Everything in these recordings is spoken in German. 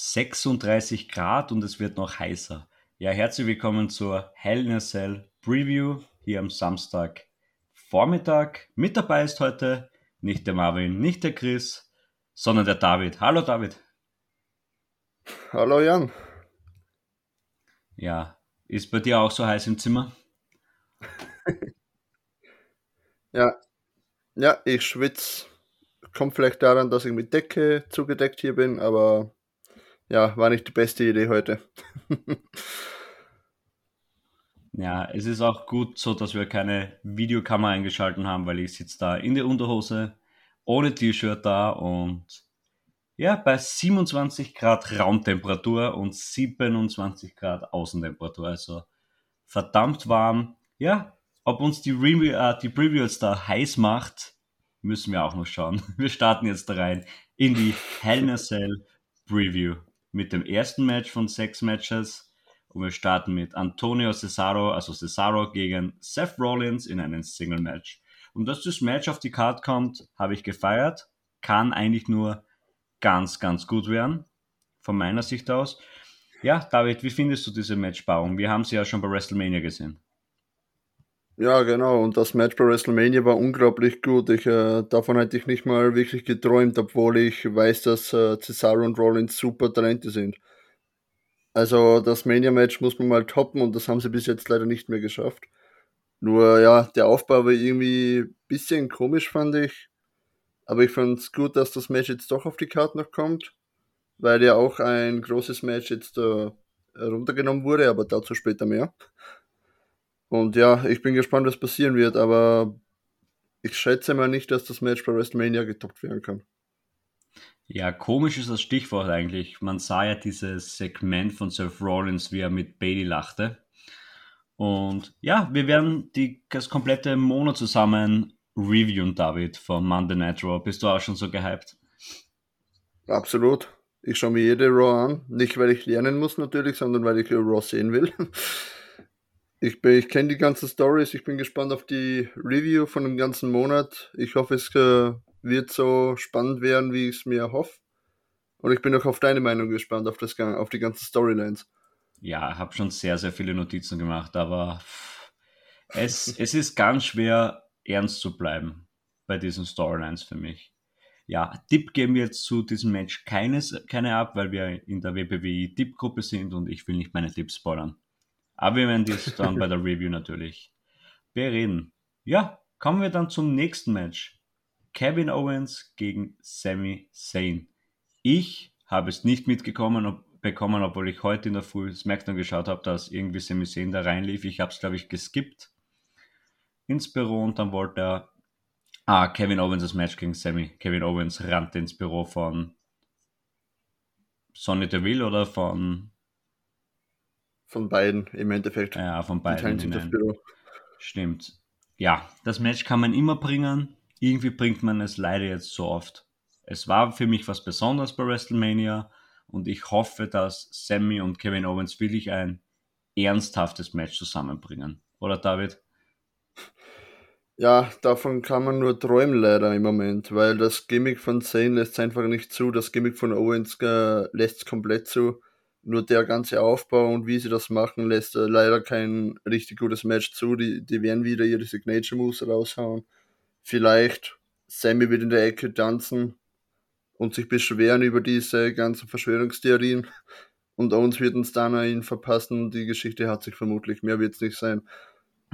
36 Grad und es wird noch heißer. Ja, herzlich willkommen zur Hell in a Cell Preview hier am Samstag Vormittag. Mit dabei ist heute nicht der Marvin, nicht der Chris, sondern der David. Hallo David. Hallo Jan. Ja, ist bei dir auch so heiß im Zimmer? ja, ja, ich schwitze. Kommt vielleicht daran, dass ich mit Decke zugedeckt hier bin, aber ja, war nicht die beste Idee heute. ja, es ist auch gut so, dass wir keine Videokamera eingeschalten haben, weil ich sitze da in der Unterhose, ohne T-Shirt da und ja, bei 27 Grad Raumtemperatur und 27 Grad Außentemperatur, also verdammt warm. Ja, ob uns die, Review, äh, die Preview da heiß macht, müssen wir auch noch schauen. Wir starten jetzt rein in die Hell in a Cell Preview mit dem ersten Match von sechs Matches. Und wir starten mit Antonio Cesaro, also Cesaro gegen Seth Rollins in einem Single Match. Und dass das Match auf die Card kommt, habe ich gefeiert. Kann eigentlich nur ganz, ganz gut werden. Von meiner Sicht aus. Ja, David, wie findest du diese Matchbauung? Wir haben sie ja schon bei WrestleMania gesehen. Ja, genau. Und das Match bei WrestleMania war unglaublich gut. Ich, äh, davon hätte ich nicht mal wirklich geträumt, obwohl ich weiß, dass äh, Cesaro und Rollins super Talente sind. Also das Mania-Match muss man mal toppen und das haben sie bis jetzt leider nicht mehr geschafft. Nur ja, der Aufbau war irgendwie ein bisschen komisch, fand ich. Aber ich fand es gut, dass das Match jetzt doch auf die Karte noch kommt, weil ja auch ein großes Match jetzt äh, runtergenommen wurde, aber dazu später mehr. Und ja, ich bin gespannt, was passieren wird, aber ich schätze mal nicht, dass das Match bei WrestleMania getoppt werden kann. Ja, komisch ist das Stichwort eigentlich. Man sah ja dieses Segment von Seth Rollins, wie er mit Bailey lachte. Und ja, wir werden die, das komplette Monat zusammen reviewen, David, von Monday Night Raw. Bist du auch schon so gehypt? Absolut. Ich schaue mir jede Raw an. Nicht, weil ich lernen muss natürlich, sondern weil ich Raw sehen will. Ich, ich kenne die ganzen Stories. Ich bin gespannt auf die Review von dem ganzen Monat. Ich hoffe, es äh, wird so spannend werden, wie ich es mir hoffe. Und ich bin auch auf deine Meinung gespannt, auf, das, auf die ganzen Storylines. Ja, ich habe schon sehr, sehr viele Notizen gemacht, aber es, es ist ganz schwer, ernst zu bleiben bei diesen Storylines für mich. Ja, Tipp geben wir jetzt zu diesem Match keines, keine ab, weil wir in der WBWI-Tippgruppe sind und ich will nicht meine Tipps spoilern. Aber wir werden dies dann bei der Review natürlich bereden. Ja, kommen wir dann zum nächsten Match. Kevin Owens gegen Sami Zayn. Ich habe es nicht mitgekommen, ob, bekommen, obwohl ich heute in der Früh SmackDown geschaut habe, dass irgendwie Sami Zayn da reinlief. Ich habe es, glaube ich, geskippt ins Büro und dann wollte er Ah, Kevin Owens das Match gegen Sammy. Kevin Owens rannte ins Büro von Sonny Deville oder von von beiden im Endeffekt. Ja, von beiden. Sich das Büro. Stimmt. Ja, das Match kann man immer bringen. Irgendwie bringt man es leider jetzt so oft. Es war für mich was Besonderes bei WrestleMania und ich hoffe, dass Sammy und Kevin Owens wirklich ein ernsthaftes Match zusammenbringen. Oder David? Ja, davon kann man nur träumen leider im Moment, weil das Gimmick von Zayn lässt es einfach nicht zu, das Gimmick von Owens äh, lässt es komplett zu. Nur der ganze Aufbau und wie sie das machen, lässt leider kein richtig gutes Match zu. Die, die werden wieder ihre Signature Moves raushauen. Vielleicht Sammy wird in der Ecke tanzen und sich beschweren über diese ganzen Verschwörungstheorien. Und Owens wird uns dann ihn verpassen. Die Geschichte hat sich vermutlich, mehr wird es nicht sein.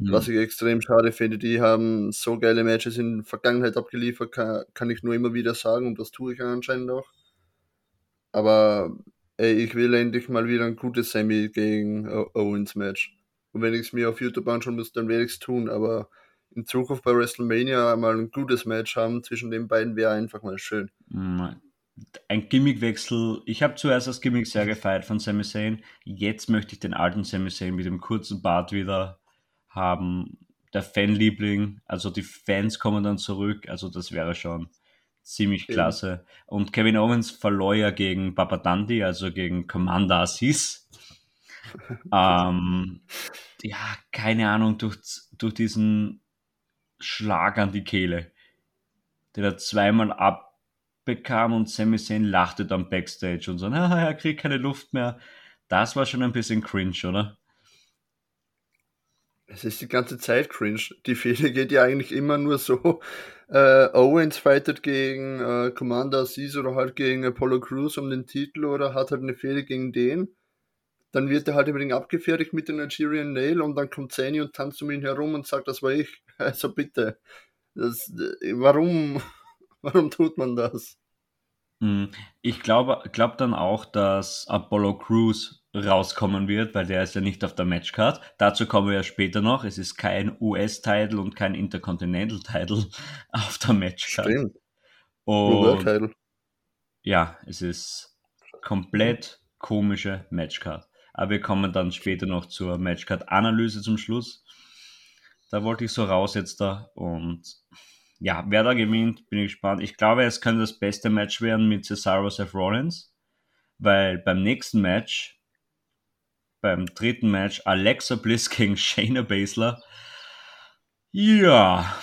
Mhm. Was ich extrem schade finde, die haben so geile Matches in der Vergangenheit abgeliefert, kann, kann ich nur immer wieder sagen und das tue ich anscheinend auch. Aber ey, ich will endlich mal wieder ein gutes Semi gegen Owens Match. Und wenn ich es mir auf YouTube anschauen muss, dann werde ich es tun. Aber in Zukunft bei WrestleMania mal ein gutes Match haben zwischen den beiden wäre einfach mal schön. Ein Gimmickwechsel. Ich habe zuerst das Gimmick sehr gefeiert von Sami Zayn. Jetzt möchte ich den alten Sami Zayn mit dem kurzen Bart wieder haben. Der Fanliebling, also die Fans kommen dann zurück. Also das wäre schon ziemlich klasse. Und Kevin Owens verlor ja gegen Papa Dundee, also gegen Commander Assis. ähm, ja, keine Ahnung, durch, durch diesen Schlag an die Kehle, den er zweimal bekam und Sami Zayn lachte dann backstage und so, na, er kriegt keine Luft mehr. Das war schon ein bisschen cringe, oder? Es ist die ganze Zeit cringe. Die Fehde geht ja eigentlich immer nur so. Äh, Owens fightet gegen äh, Commander Aziz oder halt gegen Apollo Crews um den Titel oder hat halt eine Fehde gegen den. Dann wird er halt über den abgefertigt mit dem Nigerian Nail und dann kommt Zany und tanzt um ihn herum und sagt, das war ich. Also bitte. Das, warum, warum tut man das? Hm, ich glaube glaub dann auch, dass Apollo Crews rauskommen wird, weil der ist ja nicht auf der Matchcard. Dazu kommen wir ja später noch. Es ist kein US-Title und kein Intercontinental-Title auf der Matchcard. Stimmt. Und ja, es ist komplett komische Matchcard. Aber wir kommen dann später noch zur Matchcard-Analyse zum Schluss. Da wollte ich so raus jetzt da und ja, wer da gewinnt, bin ich gespannt. Ich glaube, es könnte das beste Match werden mit Cesaro Seth Rollins, weil beim nächsten Match beim dritten Match Alexa Bliss gegen Shayna Baszler. Ja,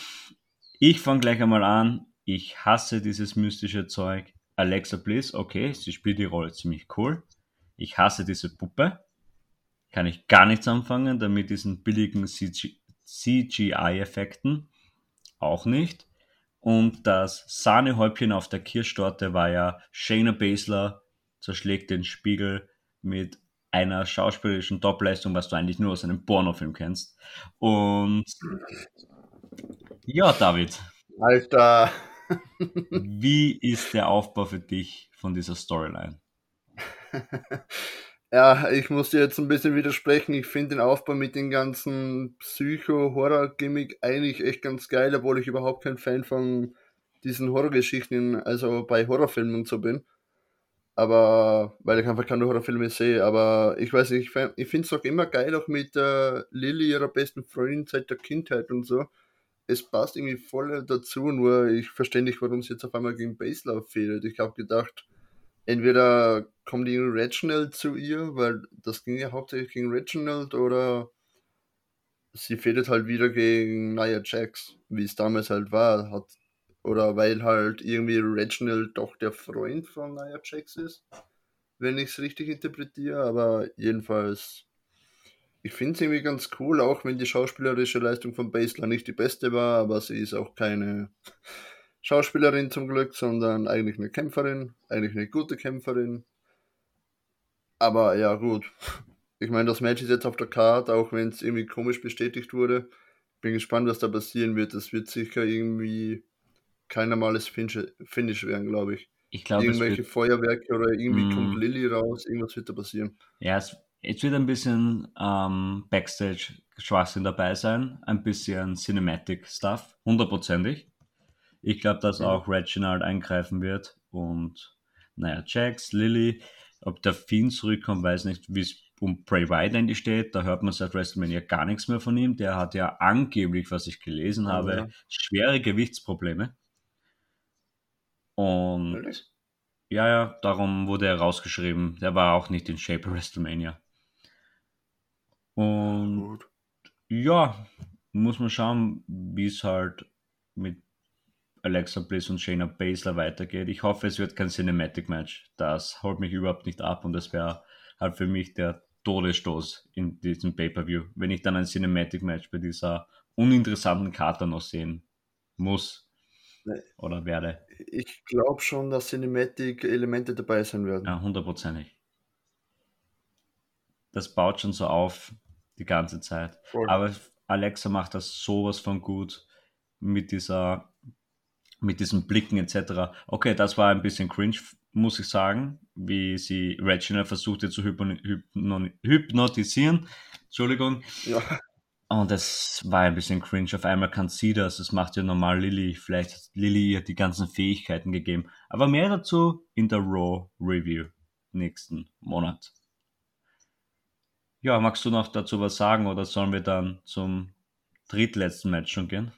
ich fange gleich einmal an. Ich hasse dieses mystische Zeug. Alexa Bliss, okay, sie spielt die Rolle ziemlich cool. Ich hasse diese Puppe. Kann ich gar nichts anfangen, damit diesen billigen CGI-Effekten. Auch nicht. Und das Sahnehäubchen auf der Kirschtorte war ja Shayna Baszler zerschlägt den Spiegel mit einer schauspielerischen Topleistung, was du eigentlich nur aus einem Pornofilm kennst. Und ja, David. Alter. wie ist der Aufbau für dich von dieser Storyline? Ja, ich muss dir jetzt ein bisschen widersprechen. Ich finde den Aufbau mit den ganzen Psycho-Horror-Gimmick eigentlich echt ganz geil, obwohl ich überhaupt kein Fan von diesen Horrorgeschichten, also bei Horrorfilmen und so bin aber weil ich einfach keine Horrorfilme sehe, aber ich weiß nicht, ich, finde es auch immer geil, auch mit äh, Lilly, ihrer besten Freundin seit der Kindheit und so. Es passt irgendwie voll dazu, nur ich verstehe nicht, warum sie jetzt auf einmal gegen Baselauf fehlt. Ich habe gedacht, entweder kommt die Reginald zu ihr, weil das ging ja hauptsächlich gegen Reginald, oder sie fehlt halt wieder gegen Nia Jax, wie es damals halt war. Hat oder weil halt irgendwie Reginald doch der Freund von Nia Jax ist, wenn ich es richtig interpretiere. Aber jedenfalls, ich finde es irgendwie ganz cool, auch wenn die schauspielerische Leistung von Basler nicht die beste war, aber sie ist auch keine Schauspielerin zum Glück, sondern eigentlich eine Kämpferin, eigentlich eine gute Kämpferin. Aber ja, gut. Ich meine, das Match ist jetzt auf der Karte, auch wenn es irgendwie komisch bestätigt wurde. Bin gespannt, was da passieren wird. Das wird sicher irgendwie kein normales Finish werden, glaube ich. Ich glaube, Irgendwelche Feuerwerke oder irgendwie mm. kommt Lilly raus, irgendwas wird da passieren. Ja, es, es wird ein bisschen ähm, Backstage-Schwachsinn dabei sein, ein bisschen Cinematic-Stuff, hundertprozentig. Ich glaube, dass mhm. auch Reginald eingreifen wird und naja, Jax, Lilly, ob der Finn zurückkommt, weiß nicht, wie es um Bray Wyatt eigentlich steht. Da hört man seit WrestleMania gar nichts mehr von ihm. Der hat ja angeblich, was ich gelesen habe, ja. schwere Gewichtsprobleme. Und Wirklich? ja, ja, darum wurde er rausgeschrieben. Der war auch nicht in Shape WrestleMania. Und ja, muss man schauen, wie es halt mit Alexa Bliss und Shayna Baszler weitergeht. Ich hoffe, es wird kein Cinematic Match. Das holt mich überhaupt nicht ab und das wäre halt für mich der Todesstoß in diesem Pay-Per-View, wenn ich dann ein Cinematic Match bei dieser uninteressanten Karte noch sehen muss oder werde. Ich glaube schon, dass Cinematic-Elemente dabei sein werden. Ja, hundertprozentig. Das baut schon so auf die ganze Zeit. Voll. Aber Alexa macht das sowas von gut mit dieser mit diesen Blicken etc. Okay, das war ein bisschen cringe, muss ich sagen, wie sie Reginald versuchte zu hypnotisieren. Entschuldigung. Ja. Und das war ein bisschen cringe. Auf einmal kann sie das. Das macht ja normal Lilly. Vielleicht hat Lilly ihr die ganzen Fähigkeiten gegeben. Aber mehr dazu in der Raw Review nächsten Monat. Ja, magst du noch dazu was sagen oder sollen wir dann zum drittletzten Match schon gehen?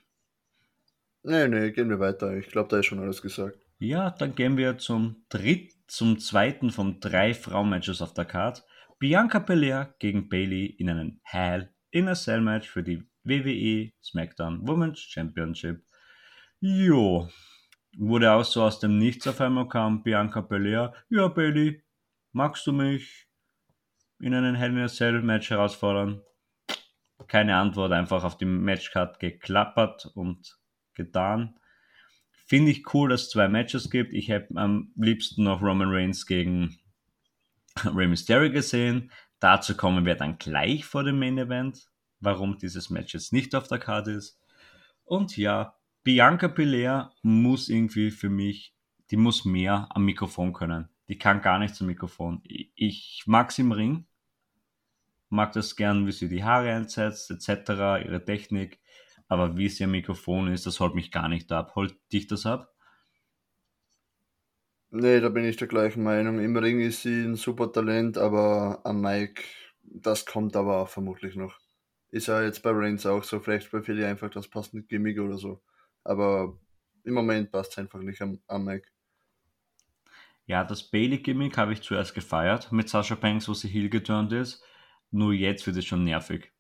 Nee, nee, gehen wir weiter. Ich glaube, da ist schon alles gesagt. Ja, dann gehen wir zum dritt, zum zweiten von drei Frauenmatches auf der Card. Bianca Belair gegen Bailey in einem Hell in a Cell Match für die WWE SmackDown Women's Championship. Jo, wurde auch so aus dem Nichts auf einmal kam Bianca Belair. Ja, Bailey, magst du mich in einen Hell in a Cell Match herausfordern? Keine Antwort, einfach auf die Matchcard geklappert und getan. Finde ich cool, dass es zwei Matches gibt. Ich hätte am liebsten noch Roman Reigns gegen Rey Mysterio gesehen. Dazu kommen wir dann gleich vor dem Main Event, warum dieses Match jetzt nicht auf der Karte ist. Und ja, Bianca Belair muss irgendwie für mich, die muss mehr am Mikrofon können. Die kann gar nicht zum Mikrofon. Ich mag sie im Ring, mag das gern, wie sie die Haare einsetzt, etc., ihre Technik, aber wie sie am Mikrofon ist, das holt mich gar nicht ab. Holt dich das ab? Nee, da bin ich der gleichen Meinung. Im Ring ist sie ein super Talent, aber am Mike, das kommt aber auch vermutlich noch. Ist ja jetzt bei Reigns auch so, vielleicht bei Philly einfach das passende Gimmick oder so. Aber im Moment passt es einfach nicht am, am Mike. Ja, das Bailey-Gimmick habe ich zuerst gefeiert mit Sasha Banks, wo sie heel geturnt ist. Nur jetzt wird es schon nervig.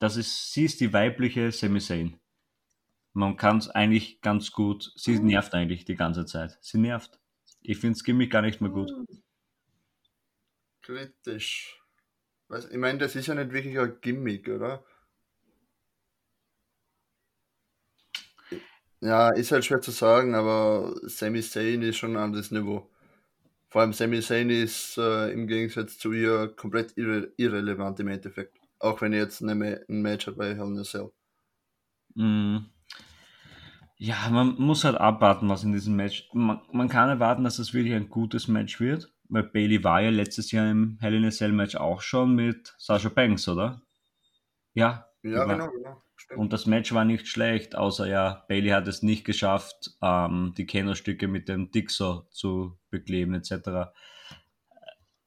Das ist, sie ist die weibliche Sami Zayn. Man kann es eigentlich ganz gut, sie nervt eigentlich die ganze Zeit. Sie nervt. Ich finde das Gimmick gar nicht mehr gut. Kritisch. Ich meine, das ist ja nicht wirklich ein Gimmick, oder? Ja, ist halt schwer zu sagen, aber Sami Zayn ist schon ein anderes Niveau. Vor allem Sami Zayn ist äh, im Gegensatz zu ihr komplett irre irrelevant im Endeffekt. Auch wenn er jetzt eine, ein Match hat bei Hell in a Cell. Mm. Ja, man muss halt abwarten, was in diesem Match. Man, man kann erwarten, dass es wirklich ein gutes Match wird, weil Bailey war ja letztes Jahr im Hell in a Cell Match auch schon mit Sasha Banks, oder? Ja. Ja, genau, genau. Stimmt. Und das Match war nicht schlecht, außer ja, Bailey hat es nicht geschafft, ähm, die Kennerstücke mit dem Dixer zu bekleben, etc.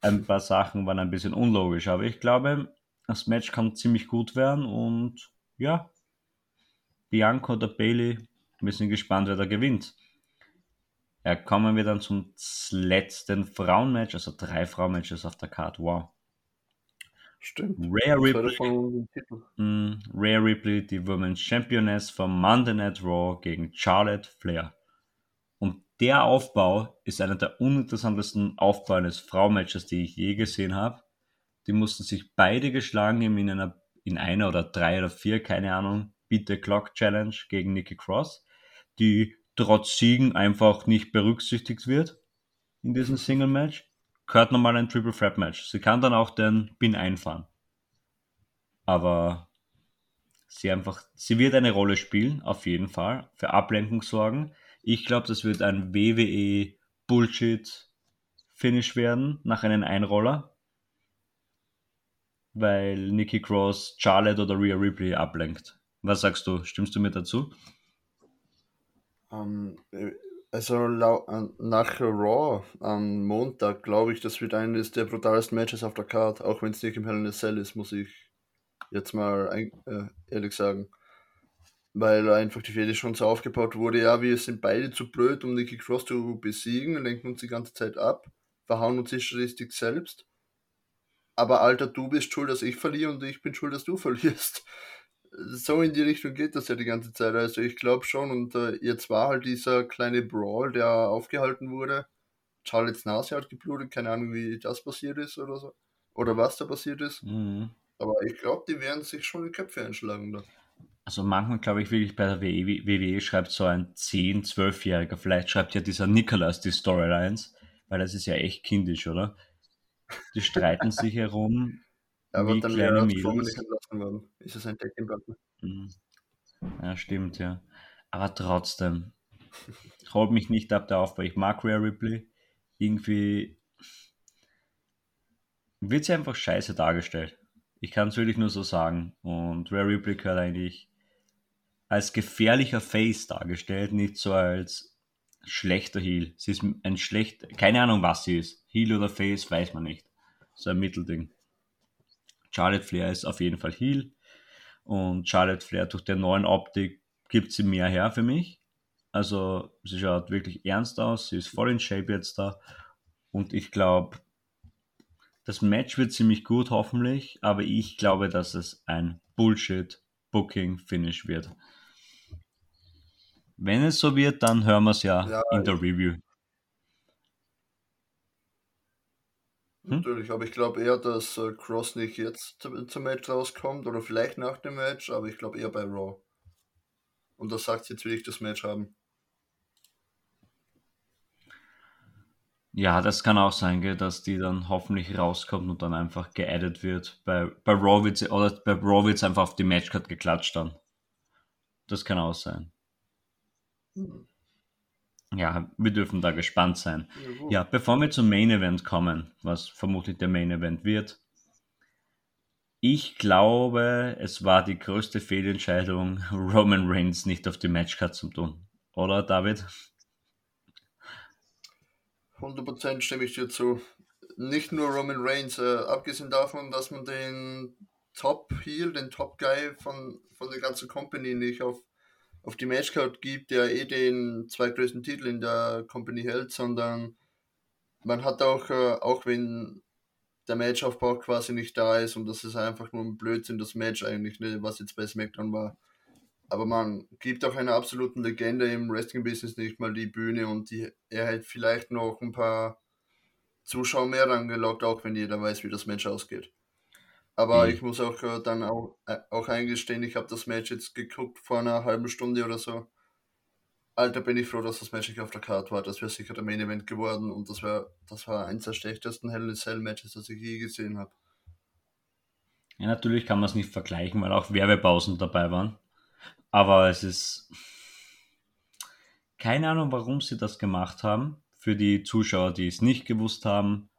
Ein paar Sachen waren ein bisschen unlogisch, aber ich glaube, das Match kann ziemlich gut werden und ja, Bianca oder Bailey wir sind gespannt, wer da gewinnt. Ja, kommen wir dann zum letzten Frauenmatch, also drei Frauenmatches auf der Card. Wow. Stimmt. Rare Ripley, mm, Rare Ripley, die Women's Championess von Monday Night Raw gegen Charlotte Flair. Und der Aufbau ist einer der uninteressantesten Aufbau eines Frauenmatches, die ich je gesehen habe. Die mussten sich beide geschlagen haben in einer, in einer oder drei oder vier, keine Ahnung, Beat the Clock Challenge gegen Nikki Cross die trotz Siegen einfach nicht berücksichtigt wird in diesem Single Match, gehört nochmal ein Triple Threat Match. Sie kann dann auch den Pin einfahren. Aber sie einfach, sie wird eine Rolle spielen, auf jeden Fall, für Ablenkung sorgen. Ich glaube, das wird ein WWE Bullshit Finish werden nach einem Einroller, weil Nikki Cross Charlotte oder Rhea Ripley ablenkt. Was sagst du? Stimmst du mir dazu? Ähm, äh, also nach Raw am Montag glaube ich, das wird eines der brutalsten Matches auf der Card, auch wenn es nicht im Hell in a Cell ist, muss ich jetzt mal ein, äh, ehrlich sagen. Weil einfach die Fehde schon so aufgebaut wurde, ja, wir sind beide zu blöd, um Nikki Cross zu besiegen, lenken uns die ganze Zeit ab, verhauen uns richtig selbst. Aber Alter, du bist schuld, dass ich verliere und ich bin schuld, dass du verlierst so in die Richtung geht das ja die ganze Zeit. Also ich glaube schon, und äh, jetzt war halt dieser kleine Brawl, der aufgehalten wurde. Charlottes Nase hat geblutet, keine Ahnung, wie das passiert ist oder so. Oder was da passiert ist. Mhm. Aber ich glaube, die werden sich schon die Köpfe einschlagen da. Also manchmal glaube ich wirklich bei der WWE, WWE schreibt so ein 10-, 12-Jähriger, vielleicht schreibt ja dieser Nicholas die Storylines, weil das ist ja echt kindisch, oder? Die streiten sich herum, aber dann wäre er Mädels. entlassen worden. Ist es ein Deckingpartner? Mhm. Ja, stimmt, ja. Aber trotzdem, holt mich nicht ab der Aufbau. Ich mag Rare Ripley. Irgendwie wird sie einfach scheiße dargestellt. Ich kann es wirklich nur so sagen. Und Rare Ripley gehört eigentlich als gefährlicher Face dargestellt, nicht so als schlechter Heal. Sie ist ein schlecht, keine Ahnung was sie ist. Heal oder Face, weiß man nicht. So ein Mittelding. Charlotte Flair ist auf jeden Fall Heel. Und Charlotte Flair durch der neuen Optik gibt sie mehr her für mich. Also sie schaut wirklich ernst aus, sie ist voll in Shape jetzt da. Und ich glaube, das Match wird ziemlich gut, hoffentlich. Aber ich glaube, dass es ein Bullshit-Booking-Finish wird. Wenn es so wird, dann hören wir es ja, Ja, in der Review. Hm? Natürlich, aber ich glaube eher, dass äh, Cross nicht jetzt zum, zum Match rauskommt oder vielleicht nach dem Match, aber ich glaube eher bei Raw. Und das sagt jetzt, will ich das Match haben. Ja, das kann auch sein, gell, dass die dann hoffentlich rauskommt und dann einfach geaddet wird. Bei, bei Raw Raw wird's einfach auf die Matchcard geklatscht dann. Das kann auch sein. Ja, wir dürfen da gespannt sein. Ja, gut. Ja, bevor wir zum Main Event kommen, was vermutlich der Main Event wird, ich glaube, es war die größte Fehlentscheidung, Roman Reigns nicht auf die Matchcard zu tun. Oder, David? 100% stimme ich dir zu. Nicht nur Roman Reigns, äh, abgesehen davon, dass man den Top Heel, den Top Guy von, von der ganzen Company nicht auf, auf die Matchcard gibt, der eh den zweitgrößten Titel in der Company hält, sondern man hat auch, äh, auch wenn der Matchaufbau quasi nicht da ist und das ist einfach nur ein Blödsinn, das Match eigentlich, ne, was jetzt bei SmackDown war. Aber man gibt auch einer absoluten Legende im Wrestling-Business nicht mal die Bühne und die, er hätte vielleicht noch ein paar Zuschauer mehr rangelockt, auch wenn jeder weiß, wie das Match ausgeht. Aber Mhm. ich muss auch äh, dann auch, äh, auch eingestehen, ich habe das Match jetzt geguckt vor einer halben Stunde oder so. Alter, bin ich froh, dass das Match nicht auf der Karte war. Das wäre sicher der Main Event geworden und das, wär, das war eins der schlechtesten Hell in a Cell Matches, das ich je gesehen habe. Ja, natürlich kann man es nicht vergleichen, weil auch Werbepausen dabei waren. Aber es ist keine Ahnung, warum sie das gemacht haben. Für die Zuschauer, die es nicht gewusst haben,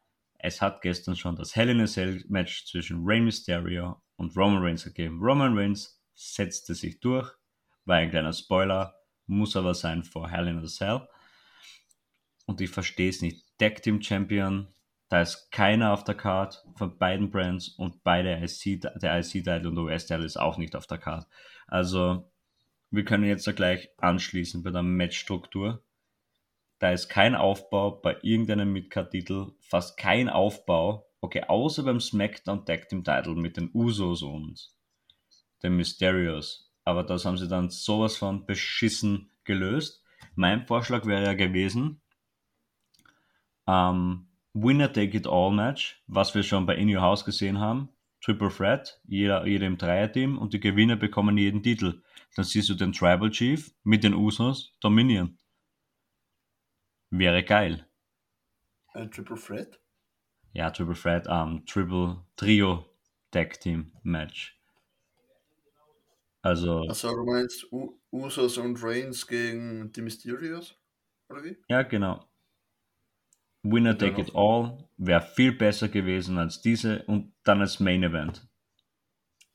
es hat gestern schon das Hell in a Cell Match zwischen Rey Mysterio und Roman Reigns gegeben. Roman Reigns setzte sich durch, war ein kleiner Spoiler, muss aber sein vor Hell in a Cell. Und ich verstehe es nicht. Tag Team Champion, da ist keiner auf der Card von beiden Brands und beide IC, der IC-Title und der US-Title ist auch nicht auf der Card. Also, wir können jetzt gleich anschließen bei der Matchstruktur. Da ist kein Aufbau bei irgendeinem Midcard-Titel, fast kein Aufbau. Okay, außer beim SmackDown Tag Team Title mit den Usos und den Mysterios. Aber das haben sie dann sowas von beschissen gelöst. Mein Vorschlag wäre ja gewesen, ähm, Winner Take It All Match, was wir schon bei In Your House gesehen haben. Triple Threat, jeder, jeder im Dreierteam und die Gewinner bekommen jeden Titel. Dann siehst du den Tribal Chief mit den Usos dominieren. Wäre geil. Ein Triple Threat? Ja, Triple Threat, ähm, Triple Trio Tag Team Match. Also, Also du meinst U Usos und Reigns gegen die Mysterios? Oder wie? ja, genau. Winner Take It All wäre viel besser gewesen als diese und dann als Main Event.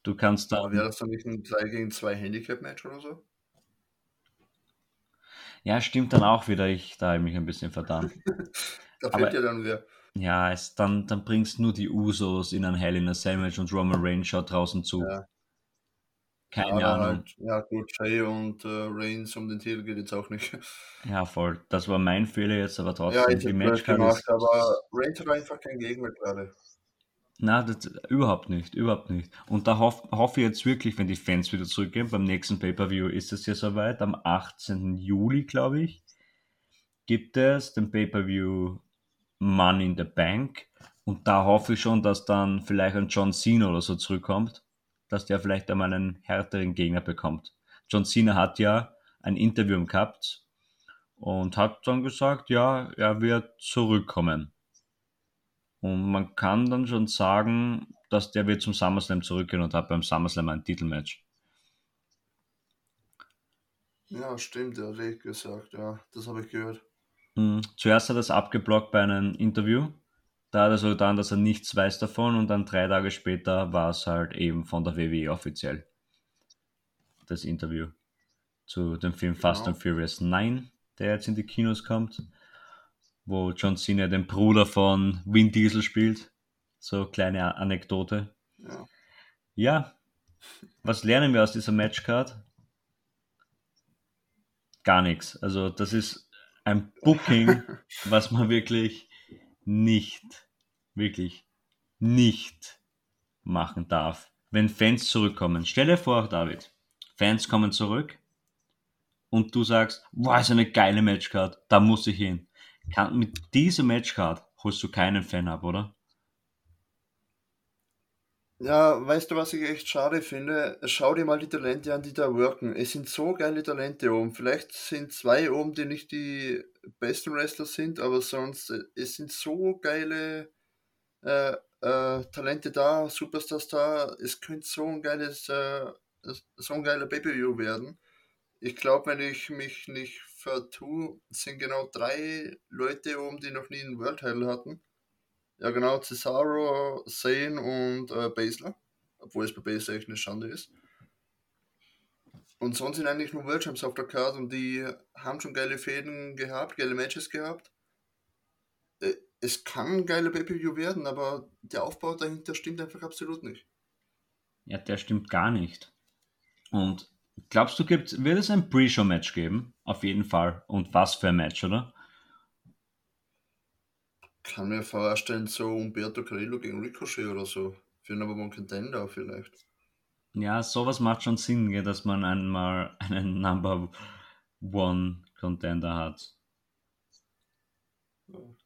Du kannst Aber wäre da. das dann nicht ein 3 gegen 2 Handicap-Match oder so? Ja, stimmt dann auch wieder. Ich, da habe ich mich ein bisschen verdammt. Da Aber- fehlt ja dann wer. Ja, es, dann, dann bringst nur die Usos in ein Hell in a Sandwich und Roman Reigns schaut draußen zu. Ja. Keine Aber Ahnung. halt, ja gut, Jay und äh, Reigns um den Titel geht jetzt auch nicht. Ja, voll. Das war mein Fehler jetzt, aber ja, trotzdem. ich die Matchcard gemacht, ist. aber Reigns hat einfach keinen Gegner gerade. Na, überhaupt nicht, überhaupt nicht. Und da hoff, hoffe ich jetzt wirklich, wenn die Fans wieder zurückgehen, beim nächsten Pay-Per-View ist es ja soweit, am 18. Juli, glaube ich, gibt es den Pay-Per-View Money in the Bank. Und da hoffe ich schon, dass dann vielleicht ein John Cena oder so zurückkommt, dass der vielleicht einmal einen härteren Gegner bekommt. John Cena hat ja ein Interview gehabt und hat dann gesagt, ja, er wird zurückkommen. Und man kann dann schon sagen, dass der wird zum SummerSlam zurückgehen und hat beim SummerSlam ein Titelmatch. Ja, stimmt, er hat echt gesagt, ja, das habe ich gehört. Mhm. Zuerst hat er es abgeblockt bei einem Interview. Da hat er so getan, dass er nichts weiß davon und dann drei Tage später war es halt eben von der WWE offiziell. Das Interview zu dem Film Fast Genau. and Furious 9, der jetzt in die Kinos kommt, wo John Cena den Bruder von Vin Diesel spielt. So kleine Anekdote. Ja. Ja, was lernen wir aus dieser Matchcard? Gar nichts. Also das ist ein Booking, was man wirklich nicht, wirklich nicht machen darf. Wenn Fans zurückkommen. Stell dir vor, David, Fans kommen zurück und du sagst, wow, ist eine geile Matchcard, da muss ich hin. Kann, mit dieser Matchcard holst du keinen Fan ab, oder? Ja, weißt du, was ich echt schade finde? Schau dir mal die Talente an, die da worken. Es sind so geile Talente oben. Vielleicht sind zwei oben, die nicht die besten Wrestler sind, aber sonst, äh, es sind so geile äh, äh, Talente da, Superstars da. Es könnte so ein geiles, äh, so ein geiler Baby-View werden. Ich glaube, wenn ich mich nicht vertue, sind genau drei Leute oben, die noch nie einen World Title hatten. Ja, genau, Cesaro, Zane und äh, Basler. Obwohl es bei Basler echt eine Schande ist. Und sonst sind eigentlich nur World Champs auf der Karte und die haben schon geile Fäden gehabt, geile Matches gehabt. Äh, es kann ein geiler Pay-Per-View werden, aber der Aufbau dahinter stimmt einfach absolut nicht. Ja, der stimmt gar nicht. Und glaubst du, gibt, wird es ein Pre-Show-Match geben? Auf jeden Fall. Und was für ein Match, oder? kann mir vorstellen, so Umberto Carrillo gegen Ricochet oder so. Für einen Number One Contender vielleicht. Ja, sowas macht schon Sinn, dass man einmal einen Number One Contender hat.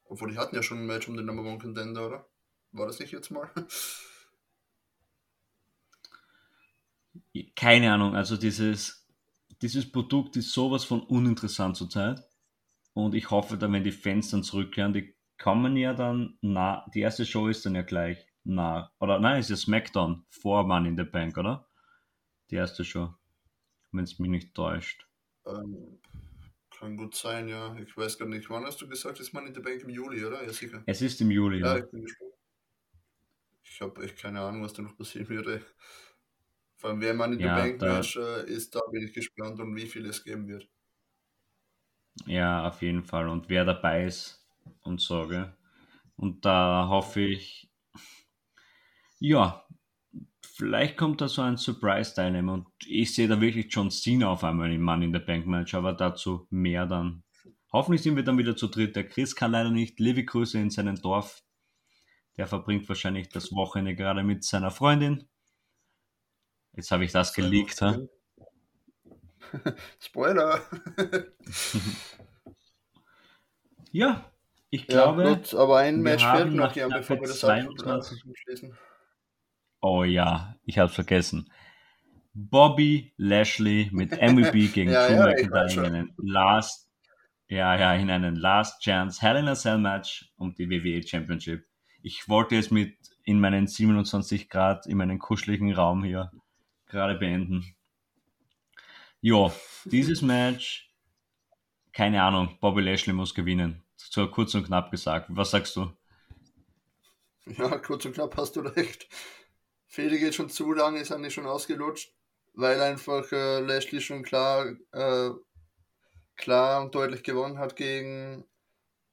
Obwohl, die hatten ja schon ein Match um den Number One Contender, oder? War das nicht jetzt mal? Keine Ahnung, also dieses, dieses Produkt ist sowas von uninteressant zurzeit. Und ich hoffe dann, wenn die Fans dann zurückkehren, die kommen ja dann nach, die erste Show ist dann ja gleich nach, oder nein, ist ja SmackDown vor Money in the Bank, oder? Die erste Show, wenn es mich nicht täuscht. Ähm, kann gut sein, ja. Ich weiß gar nicht, wann hast du gesagt, ist Money in the Bank im Juli, oder? Ja, sicher. Es ist im Juli, ja. ja. Ich bin gespannt. Ich habe echt keine Ahnung, was da noch passieren würde. Vor allem, wer Money in ja, the Bank Match äh, ist, da bin ich gespannt und wie viel es geben wird. Ja, auf jeden Fall. Und wer dabei ist, und so, gell? Und da hoffe ich, ja, vielleicht kommt da so ein Surprise-Teilnehmer und ich sehe da wirklich John Cena auf einmal im Mann in der Bank Match, aber dazu mehr dann. Hoffentlich sind wir dann wieder zu dritt. Der Chris kann leider nicht. Liebe Grüße in seinem Dorf. Der verbringt wahrscheinlich das Wochenende gerade mit seiner Freundin. Jetzt habe ich das geleakt, ha? Spoiler! ja, ich glaube. Ja, gut, aber ein Match fehlt noch, Jan, bevor wir das 22 schließen. Oh ja, ich habe es vergessen. Bobby Lashley mit MVP gegen ja, Drew ja, McIntyre in einen Last, ja, ja, in einen Last Chance Hell in a Cell Match um die WWE Championship. Ich wollte es mit in meinen 27 Grad, in meinen kuscheligen Raum hier gerade beenden. Jo, dieses Match, keine Ahnung, Bobby Lashley muss gewinnen so kurz und knapp gesagt. Was sagst du? Ja, kurz und knapp hast du recht. Fede geht schon zu lang, ist eigentlich schon ausgelutscht, weil einfach äh, Lashley schon klar, äh, klar und deutlich gewonnen hat gegen,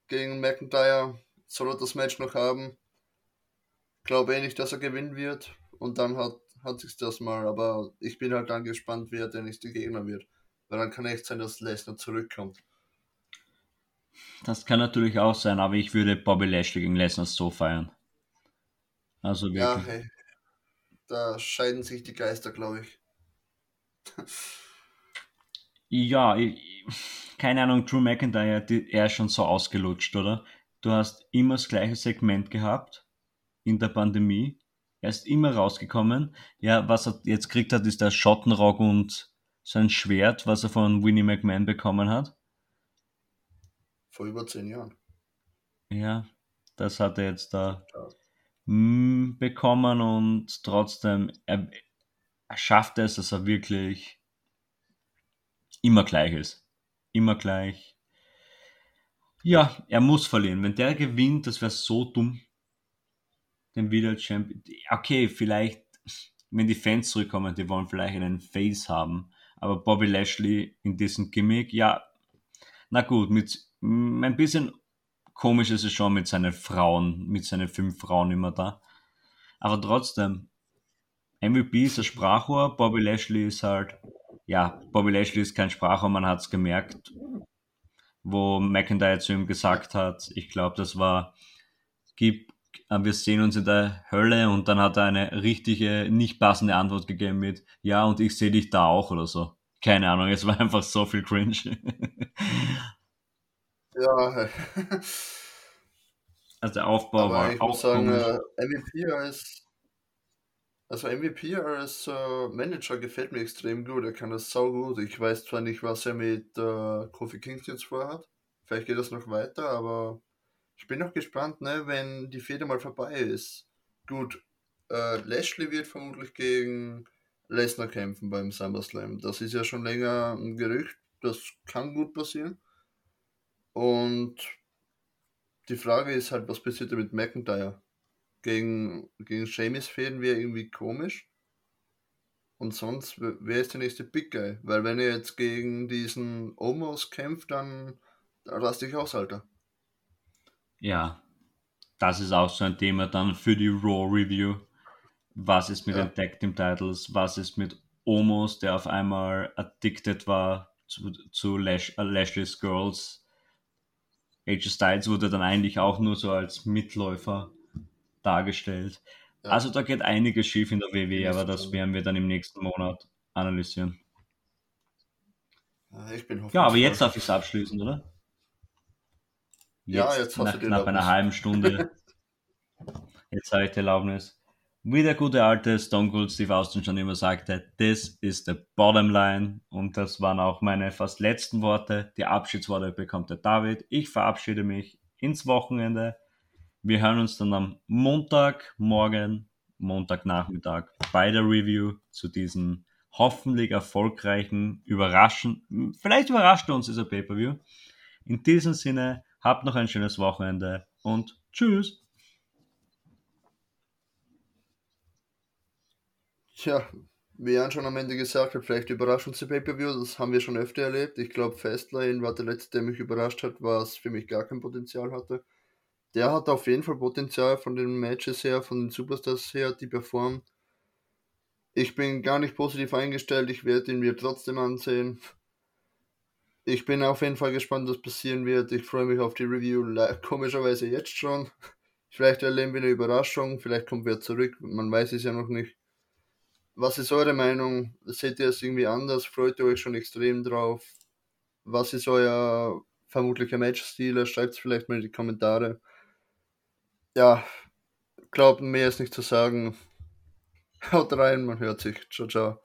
gegen McIntyre. Soll er das Match noch haben? Glaube eh nicht, dass er gewinnen wird. Und dann hat, hat sich das mal. Aber ich bin halt dann gespannt, wer der nächste Gegner wird. Weil dann kann echt sein, dass Lesnar zurückkommt. Das kann natürlich auch sein, aber ich würde Bobby Lashley gegen Lesnar so feiern. Also wirklich. Ja, hey. Da scheiden sich die Geister, glaube ich. ja, ich, keine Ahnung, Drew McIntyre, er ist schon so ausgelutscht, oder? Du hast immer das gleiche Segment gehabt in der Pandemie. Er ist immer rausgekommen. Ja, was er jetzt kriegt hat, ist der Schottenrock und sein Schwert, was er von Winnie McMahon bekommen hat. Vor über zehn Jahren. Ja, das hat er jetzt da ja. bekommen und trotzdem, er, er schafft es, dass er wirklich immer gleich ist. Immer gleich. Ja, er muss verlieren. Wenn der gewinnt, das wäre so dumm. Den wieder Champion. Okay, vielleicht, wenn die Fans zurückkommen, die wollen vielleicht einen Face haben. Aber Bobby Lashley in diesem Gimmick, ja, na gut, mit Mm, ein bisschen komisch ist es schon mit seinen Frauen, mit seinen fünf Frauen immer da. Aber trotzdem, MVP ist ein Sprachrohr, Bobby Lashley ist halt, ja, Bobby Lashley ist kein Sprachrohr, man hat es gemerkt, wo McIntyre zu ihm gesagt hat, ich glaube, das war, gib, wir sehen uns in der Hölle und dann hat er eine richtige, nicht passende Antwort gegeben mit, ja, und ich sehe dich da auch oder so. keine Ahnung, es war einfach so viel cringe. ja. Also der Aufbau Aber war ich auch muss sagen, komisch. äh, MVP als, also MVP als äh, Manager gefällt mir extrem gut. Er kann das sau gut. Ich weiß zwar nicht, was er mit äh, Kofi Kingston jetzt vorhat. Vielleicht geht das noch weiter, aber ich bin noch gespannt, ne, wenn die Fehde mal vorbei ist. Gut, äh, Lashley wird vermutlich gegen Lesnar kämpfen beim SummerSlam. Das ist ja schon länger ein Gerücht. Das kann gut passieren. Und die Frage ist halt, was passiert mit McIntyre? Gegen, gegen Sheamus fehlen wir irgendwie komisch. Und sonst, wer ist der nächste Big Guy? Weil wenn er jetzt gegen diesen Omos kämpft, dann, raste ich aus, Alter. Ja, das ist auch so ein Thema dann für die Raw Review. Was ist mit Ja. den Tag Team Titles? Was ist mit Omos, der auf einmal addicted war zu, zu Lash, äh, Lashley's Girls? AJ Styles wurde dann eigentlich auch nur so als Mitläufer dargestellt. Ja. Also da geht einiges schief in der WWE, aber das werden wir dann im nächsten Monat analysieren. Ja, Ich bin Ja, aber jetzt darf ich es abschließen, oder? Ja, jetzt nach, nach einer halben Stunde. jetzt habe ich die Erlaubnis. Wie der gute alte Stone Cold Steve Austin schon immer sagte, this is the bottom line. Und das waren auch meine fast letzten Worte. Die Abschiedsworte bekommt der David. Ich verabschiede mich ins Wochenende. Wir hören uns dann am Montagmorgen, Montagnachmittag bei der Review zu diesem hoffentlich erfolgreichen, überraschen, vielleicht überrascht uns dieser Pay-Per-View. In diesem Sinne, habt noch ein schönes Wochenende und tschüss. Tja, wie Jan schon am Ende gesagt hat, vielleicht überrascht uns die Pay-Per-View, das haben wir schon öfter erlebt. Ich glaube, Fastlane war der letzte, der mich überrascht hat, was für mich gar kein Potenzial hatte. Der hat auf jeden Fall Potenzial von den Matches her, von den Superstars her, die performen. Ich bin gar nicht positiv eingestellt, ich werde ihn mir trotzdem ansehen. Ich bin auf jeden Fall gespannt, was passieren wird. Ich freue mich auf die Review, komischerweise jetzt schon. Vielleicht erleben wir eine Überraschung, vielleicht kommt wer zurück, man weiß es ja noch nicht. Was ist eure Meinung? Seht ihr es irgendwie anders? Freut ihr euch schon extrem drauf? Was ist euer vermutlicher Matchstil? Schreibt es vielleicht mal in die Kommentare. Ja, glaubt, mehr ist nicht zu sagen. Haut rein, man hört sich. Ciao, ciao.